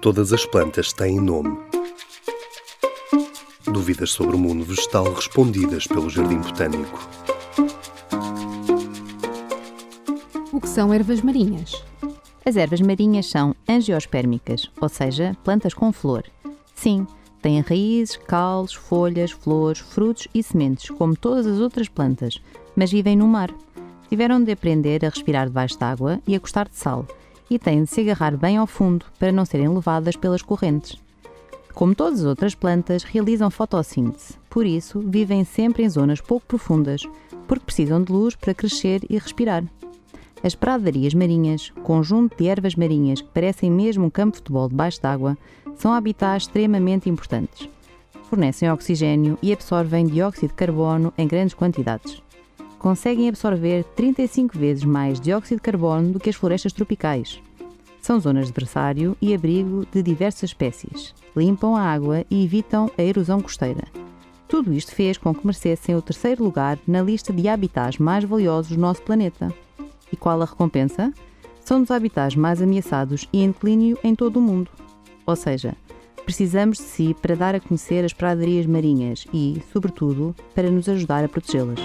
Todas as plantas têm nome. Dúvidas sobre o mundo vegetal respondidas pelo Jardim Botânico. O que são ervas marinhas? As ervas marinhas são angiospermicas, ou seja, plantas com flor. Sim, têm raízes, caules, folhas, flores, frutos e sementes, como todas as outras plantas, mas vivem no mar. Tiveram de aprender a respirar debaixo d'água e a gostar de sal, e têm de se agarrar bem ao fundo para não serem levadas pelas correntes. Como todas as outras plantas, realizam fotossíntese, por isso vivem sempre em zonas pouco profundas, porque precisam de luz para crescer e respirar. As pradarias marinhas, conjunto de ervas marinhas que parecem mesmo um campo de futebol debaixo d'água, são habitats extremamente importantes. Fornecem oxigênio e absorvem dióxido de carbono em grandes quantidades. Conseguem absorver 35 vezes mais dióxido de carbono do que as florestas tropicais. São zonas de berçário e abrigo de diversas espécies. Limpam a água e evitam a erosão costeira. Tudo isto fez com que merecessem o terceiro lugar na lista de habitats mais valiosos do nosso planeta. E qual a recompensa? São dos habitats mais ameaçados e em declínio em todo o mundo. Ou seja, precisamos de si para dar a conhecer as pradarias marinhas e, sobretudo, para nos ajudar a protegê-las.